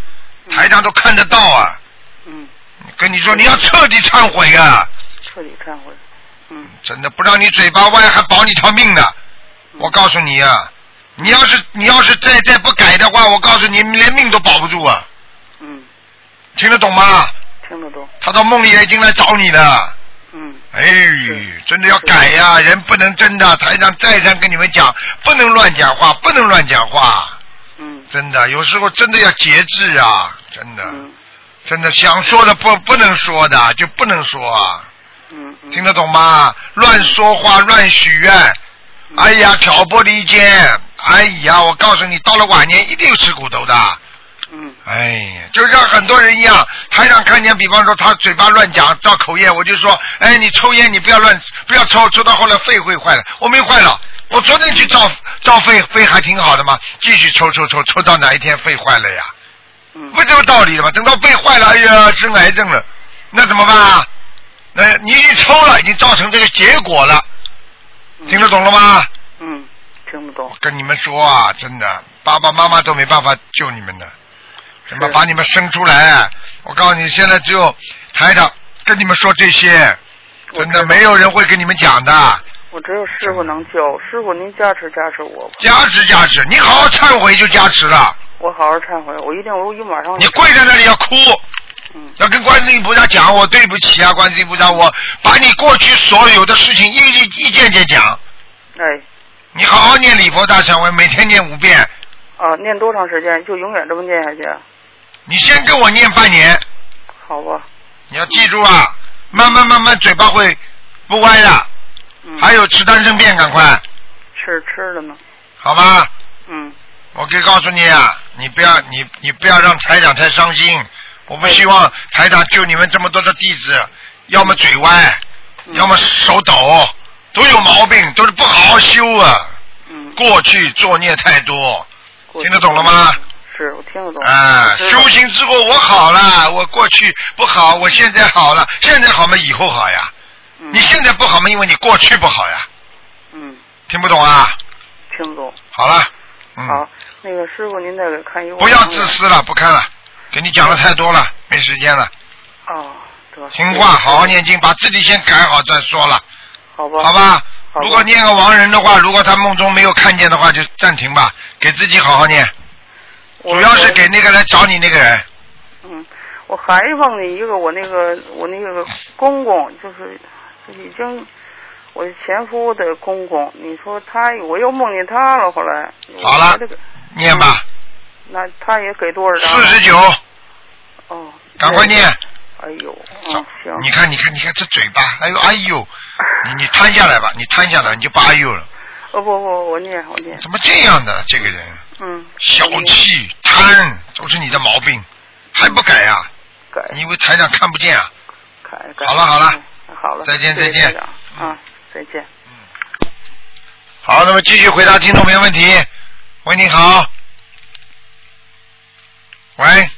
台上都看得到啊。嗯，跟你说，你要彻底忏悔啊！彻底忏悔。嗯真的不让你嘴巴歪，还保你条命呢。我告诉你啊，你要是你要是再再不改的话，我告诉你，连命都保不住啊！嗯，听得懂吗？听得懂。他到梦里也已经来找你了。嗯哎，真的要改呀、人不能真的。台上再三跟你们讲，不能乱讲话，不能乱讲话。嗯真的，有时候真的要节制啊！真的，嗯真的想说的不不能说的就不能说啊！嗯嗯听得懂吗？乱说话，乱许愿，哎呀，挑拨离间，哎呀，我告诉你，到了晚年一定吃苦头的。嗯哎呀，就像很多人一样，台上看见，比方说他嘴巴乱讲，造口业，我就说，哎，你抽烟你不要乱，不要抽，抽到后来肺会坏了。我没坏了，我昨天去照照肺，肺还挺好的嘛，继续抽抽抽，抽到哪一天肺坏了呀？嗯不这个道理的吗？等到肺坏了，哎呀，生癌症了，那怎么办啊？那你已经抽了，已经造成这个结果了，听得懂了吗？嗯，听不懂我。跟你们说啊，真的，爸爸妈妈都没办法救你们的，怎么把你们生出来？我告诉你，现在只有台长跟你们说这些，真的没有人会跟你们讲的。我只有师傅能救，师傅您加持加持我吧，加持加持，你好好忏悔就加持了。我好好忏悔，我一定我一马上。你跪在那里要哭，嗯要跟观世音菩萨讲，我对不起啊，观世音菩萨，我把你过去所有的事情一一一件件讲。哎你好好念礼佛大忏悔，每天念五遍。啊，念多长时间？就永远这么念下去？你先跟我念半年，好吧。你要记住啊，慢慢慢慢嘴巴会不歪的。嗯。还有吃丹参片，赶快，吃吃的呢。好吗？嗯我可以告诉你啊，你不要你你不要让台长太伤心。我不希望台长救你们这么多的弟子，要么嘴歪，嗯要么手抖，都有毛病，都是不好好修啊。嗯。过去作孽太多，听得懂了吗？是我听得懂。啊，修行之后我好了，我过去不好，我现在好了，现在好嘛，以后好呀。嗯你现在不好嘛，因为你过去不好呀，嗯，听不懂啊？听得懂。好了，嗯，好，那个师傅您再给看一个。不要自。私了，不看了，给你讲的太多了，没时间了。哦，得。听话，好好念经，把自己先改好再说了，好吧。好。吧？如果念个亡人的话，如果他梦中没有看见的话，就暂停吧，给自己好好念，我主要是给那个来找你那个人。嗯，我还梦见一个我那个我那个公公，就是已经我前夫的公公，你说他我又梦见他了，后来。好了这个念吧，那他也给多少张？四十九，哦，赶快念。哎呦，嗯，行，你看，你看，你看这嘴巴，哎呦，哎呦，你你摊下来吧，你摊下来，你就不哎呦了，哦不不，我念我念，怎么这样的这个人，嗯，小气、贪，都是你的毛病，还不改呀、改你以为台长看不见啊？改改。好了好了嗯，好了，再见再见嗯，再见。嗯好，那么继续回答听众朋友问题。喂，你好。喂，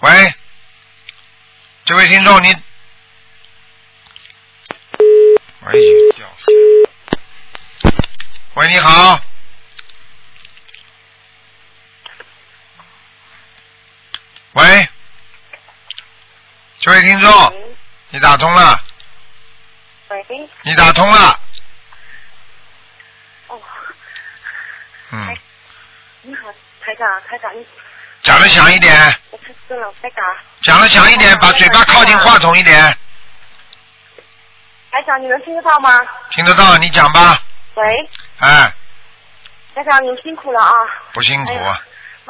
喂，这位听众，你，哎呦，掉线。喂，你好。喂，这位听众，你打通了，喂，你打通了，哦，嗯，你好，台长，台长，你。讲的响一点。我太深了，台长，讲的响一点，把嘴巴靠近话筒一点，台长，你能听得到吗？听得到，你讲吧。喂，哎，台长，您辛苦了啊！不辛苦哎。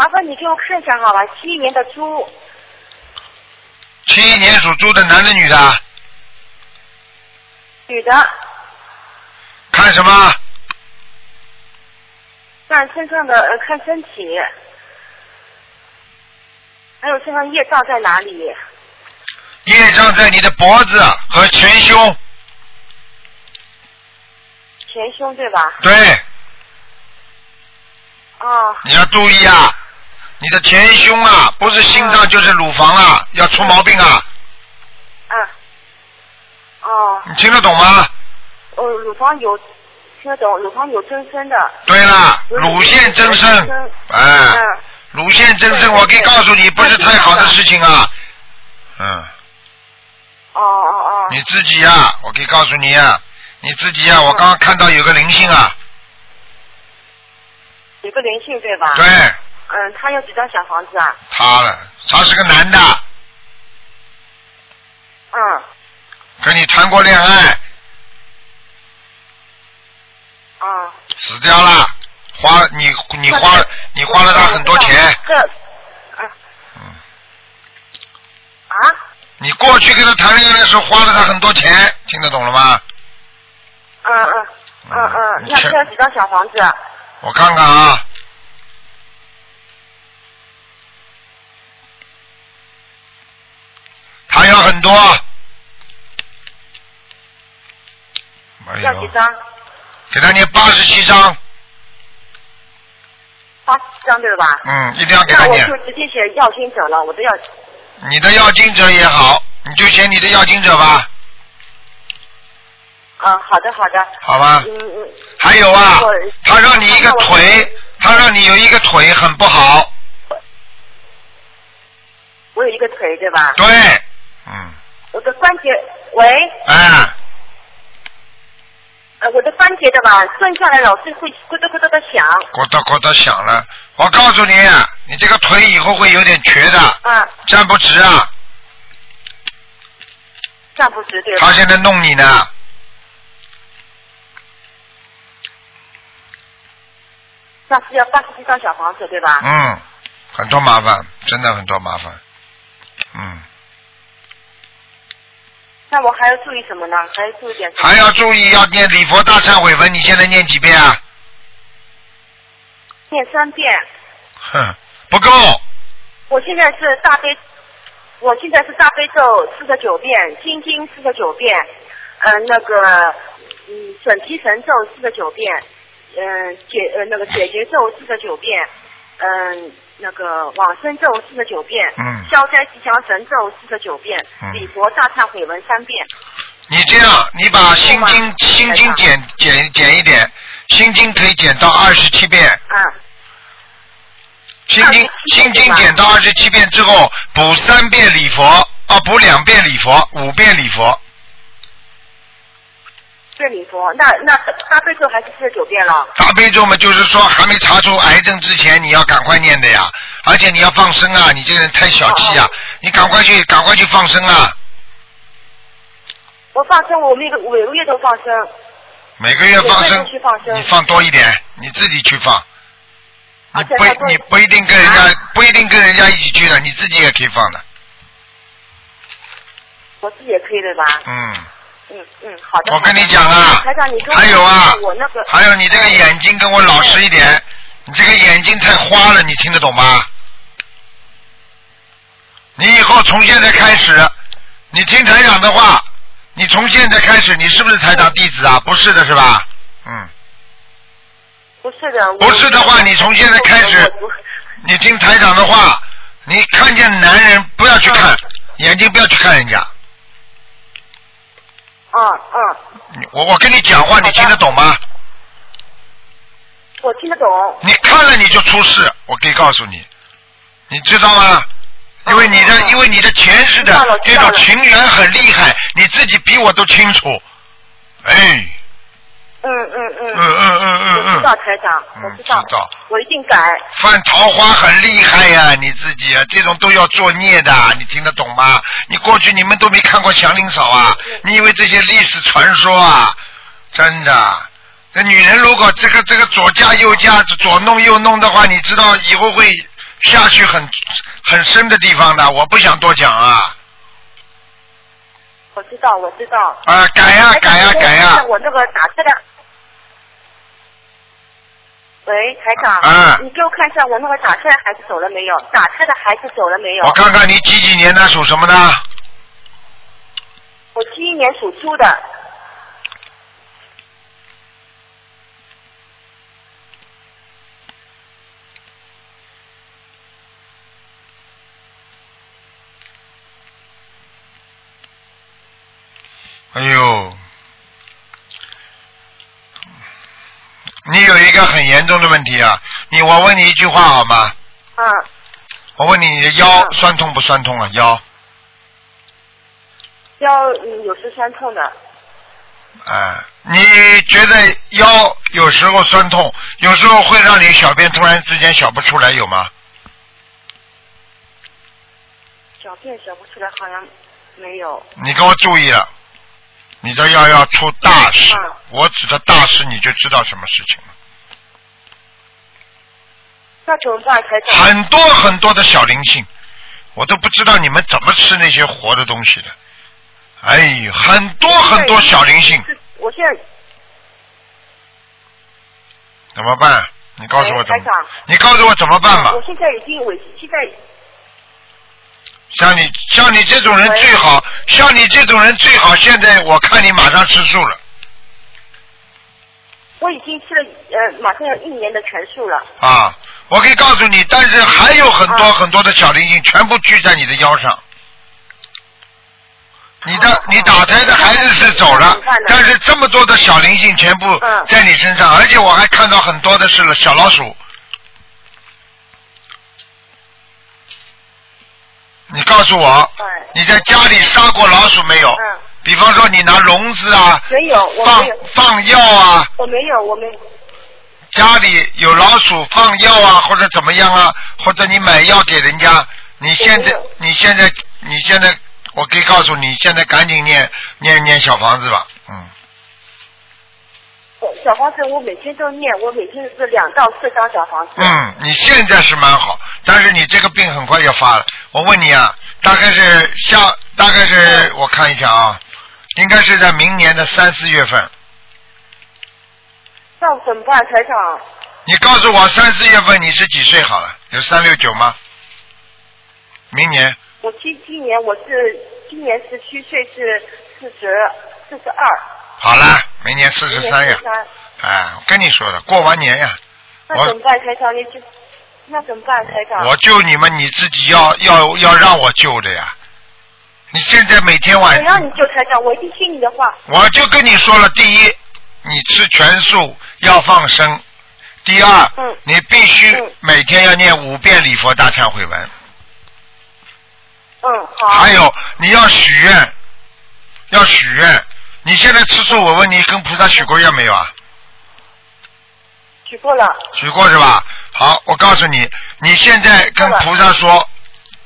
呀麻烦你给我看一下好吧，七一年的猪，七一年属猪的男的女的，女的，看什么？看身上的呃，看身体，还有身上业障在哪里？业障在你的脖子和前胸。前胸对吧？对，哦，你要注意啊，你的前胸啊，不是心脏就是乳房啊，要出毛病啊，嗯，哦，你听得懂吗？哦，乳房有听得懂，乳房有增生的。对了，乳腺增生。增，哎，嗯，乳腺增生，我可以告诉你，不是太好的事情啊。嗯，哦哦哦，你自己呀、我可以告诉你呀、你自己呀、我刚刚看到有个灵性啊，有个灵性对吧？对，嗯，他有几张小房子啊？他了，他是个男的，嗯，跟你谈过恋爱，啊。死掉了，花你你花你花了他很多钱，这，啊嗯，啊，你过去跟他谈恋爱的时候花了他很多钱，听得懂了吗？嗯嗯嗯嗯，那这有几张小房子？啊？我看看啊，他有很多，哎，要几张？给他念八十七张，八十张对吧？嗯，一定要给他念那我就。直接写要经者了，我都要。你的要经者也好，你就写你的要经者吧，嗯，好的好的。好吧？嗯嗯，还有啊，他让你一个腿，他让你有一个腿很不好，我有一个腿对吧？对，嗯，我的关节，喂，啊，呃，我的关节的吧，蹲下来老是会咕嘟咕嘟的响。咕嘟咕嘟响了。我告诉你，你这个腿以后会有点瘸的，啊，站不直啊。站不直对吧？他现在弄你呢，那是要八十七张小房子对吧？嗯，很多麻烦，真的很多麻烦，嗯，那我还要注意什么呢？还要注意点什么？还要注意要念礼佛大忏悔文，你现在念几遍啊？念三遍。哼，不够，我现在是大悲，我现在是大悲咒四十九遍，心经四十九遍，嗯、那个嗯准提神咒四十九遍，嗯、解呃那个解结咒四十九遍，嗯、那个往生咒四十九遍，嗯。消灾吉祥神咒四十九遍，嗯。礼佛大忏悔文三遍。你这样，你把心经心经减减减一点，心经可以减到二十七遍，啊，心经心经减到二十七遍之后，补三遍礼佛，啊，补两遍礼佛，五遍礼佛，对礼佛，那那大悲咒还是四十九遍了。大悲咒嘛，就是说还没查出癌症之前，你要赶快念的呀，而且你要放生啊，你这个人太小气啊，你赶快去赶快去放生啊，我放生，我每个每个月都放生。每个月放生你放多一点，你自己去放。你不你不一定跟人家、啊不一定跟人家一起去的，你自己也可以放的，我自己也可以对吧？嗯。嗯嗯，好的。我跟你讲啊台长，你跟还有啊我那个，还有你这个眼睛跟我老实一点，你这个眼睛太花了，你听得懂吗？你以后从现在开始，你听台长的话，你从现在开始，你是不是台长弟子啊？不是的是吧？嗯，不是的。不是的话，你从现在开始你听台长的话，你看见男人不要去看，眼睛不要去看人家。嗯嗯，你我我跟你讲话，你听得懂吗？我听得懂。你看了你就出事，我可以告诉你，你知道吗？因为你的，因为你的前世的这种情缘很厉害，你自己比我都清楚。哎，嗯嗯嗯。嗯嗯嗯嗯我知道嗯，台长，嗯我知道，知道我一定改。犯桃花很厉害呀，你自己啊，这种都要作孽的，你听得懂吗？你过去你们都没看过祥林嫂啊？你以为这些历史传说啊？真的，这女人如果这个这个左嫁右嫁，左弄右弄的话，你知道以后会下去很很深的地方的。我不想多讲啊我知道，我知道。啊，改呀、改呀、改呀、我那个打车的。喂，台长，啊你给我看一下我那个打车的孩子走了没有？打车的孩子走了没有？我看看你几几年的，属什么的？我七一年属猪的，哎呦，你有一个很严重的问题啊！你我问你一句话好吗？嗯，我问你，你的腰酸痛不酸痛啊？腰，腰嗯有时酸痛的，哎，你觉得腰有时候酸痛，有时候会让你小便突然之间小不出来，有吗？小便小不出来，好像没有。你给我注意了，你的腰要出大事嗯，我指的大事你就知道什么事情了。那怎么办，台长？很多很多的小灵性，我都不知道你们怎么吃那些活的东西的。哎呦，很多很多小灵性，我现在怎么办？你告诉我怎么？你告诉我怎么办吧我？现在已经尾，现在像你像你这种人最好，像你这种人最好。现在我看你马上吃素了我已经吃了呃，马上要一年的全素了。啊！我可以告诉你，但是还有很多啊很多的小灵性全部聚在你的腰上。你的好你打胎的孩子是走了但是这么多的小灵性全部嗯在你身上，而且我还看到很多的是小老鼠。你告诉我，你在家里杀过老鼠没有？嗯，比方说你拿笼子啊，没有，我放没有，放药啊，我没有，我没有。家里有老鼠放药啊，或者怎么样啊，或者你买药给人家，你现在你现在你现在，我可以告诉你，现在赶紧念念念小房子吧，嗯，我小房子我每天都念，我每天是两到四张小房子。嗯，你现在是蛮好，但是你这个病很快就发了。我问你啊，大概是下，大概是我看一下啊，应该是在明年的三四月份。那怎么办，台长？你告诉我三四月份你是几岁好了？有三六九吗？明年我今今年我是今年十七岁，是四十四十二。好了，明年四十三呀今。年43哎，我跟你说了，过完年呀，那怎么办，台长？你就那怎么办，台长？我救你们，你自己要要要让我救的呀。你现在每天晚我让你救台长，我一定听你的话。我就跟你说了，第一，你吃全素要放生；第二，嗯你必须嗯每天要念五遍礼佛大忏悔文。嗯，好。还有，你要许愿，要许愿。你现在吃素，我问你，跟菩萨许过愿没有啊？许过了。许过是吧？好，我告诉你，你现在跟菩萨说，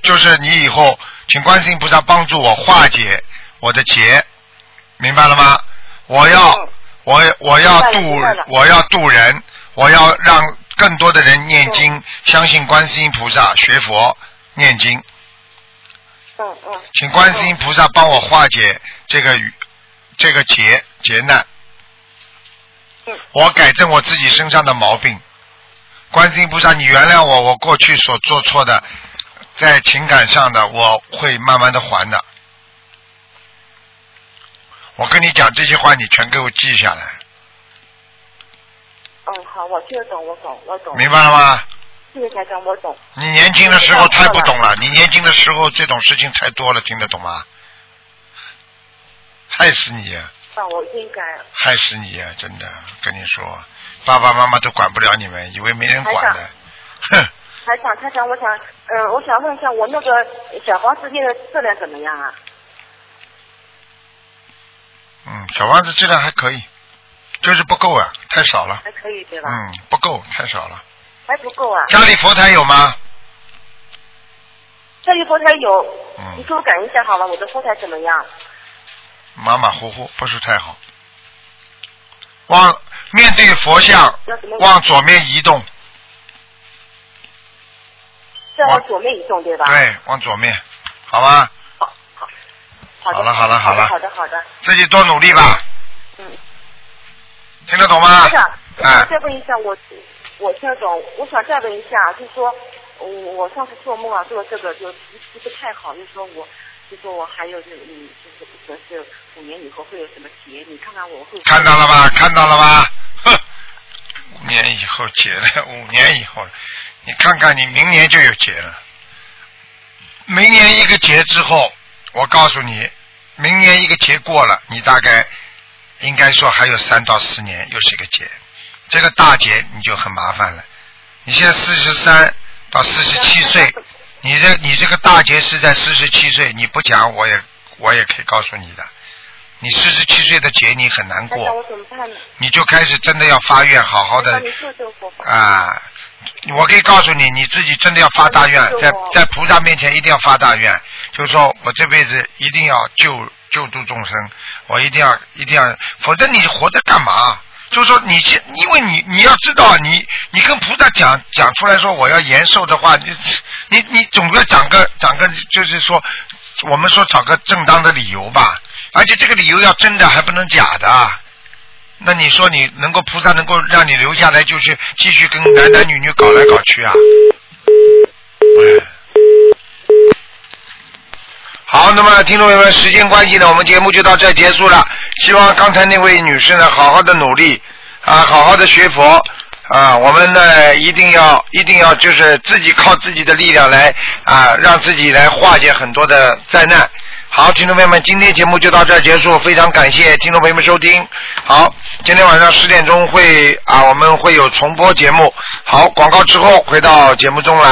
就是你以后请观世音菩萨帮助我化解我的劫，明白了吗？我要嗯我我要渡我要渡人，我要让更多的人念经，相信观世音菩萨，学佛念经，嗯嗯。请观世音菩萨帮我化解这个与这个劫劫难嗯。我改正我自己身上的毛病。观世音菩萨，你原谅我，我过去所做错的在情感上的，我会慢慢的还的。我跟你讲这些话，你全给我记下来，嗯，好，我听得懂，我懂，我懂。明白了吗？谢谢台长，我懂。你年轻的时候太不懂了，你年轻的时候这种事情太多了，听得懂吗？害死你呀！那我应该。害死你呀！真的，跟你说，爸爸妈妈都管不了你们，以为没人管的，哼。台长，台长，我想，嗯，我想问一下，我那个小房子念的质量怎么样啊？嗯，小房子质量还可以，就是不够啊，太少了。还可以对吧？嗯，不够，太少了。还不够啊。家里佛台有吗？家里佛台有，嗯你给我改一下好了，我的佛台怎么样？马马虎虎，不是太好。往面对佛像往左面移动，再往左面移动对吧？。对，往左面，好吧？好，好。好了好了好了好的好的。自己多努力吧，嗯。听得懂吗台？长，我哎想再问一下，我我听得懂，我想再问一下，就是说，我我上次做梦啊，做这个就不是不太好，就是说我，就说我还有嗯，就是不合适，五年以后会有什么结？你看看我会。看到了吧？看到了吧？哼，五年以后结了，五年以后了，你看看你明年就有结了。明年一个节之后，我告诉你，明年一个节过了，你大概应该说还有三到四年，又是一个节。这个大节你就很麻烦了。你现在四十三到四十七岁，你这你这个大劫是在四十七岁，你不讲我也我也可以告诉你的。你四十七岁的劫你很难过，我怎么办呢？你就开始真的要发愿，好好的。啊！我可以告诉你，你自己真的要发大愿，在在菩萨面前一定要发大愿，就是说我这辈子一定要救救度众生，我一定要一定要，否则你活着干嘛？就说你现，因为你你要知道，你你跟菩萨讲讲出来说我要延寿的话，你你你总要讲个讲个，就是说我们说找个正当的理由吧，而且这个理由要真的，还不能假的啊。那你说你能够菩萨能够让你留下来，就是继续跟男男女女搞来搞去啊？哎好，那么听众朋友们，时间关系呢，我们节目就到这结束了。希望刚才那位女士呢，好好的努力啊，好好的学佛啊，我们呢一定要一定要就是自己靠自己的力量来啊，让自己来化解很多的灾难。好，听众朋友们，今天节目就到这儿结束，非常感谢听众朋友们收听。好，今天晚上十点钟会啊，我们会有重播节目。好，广告之后回到节目中来。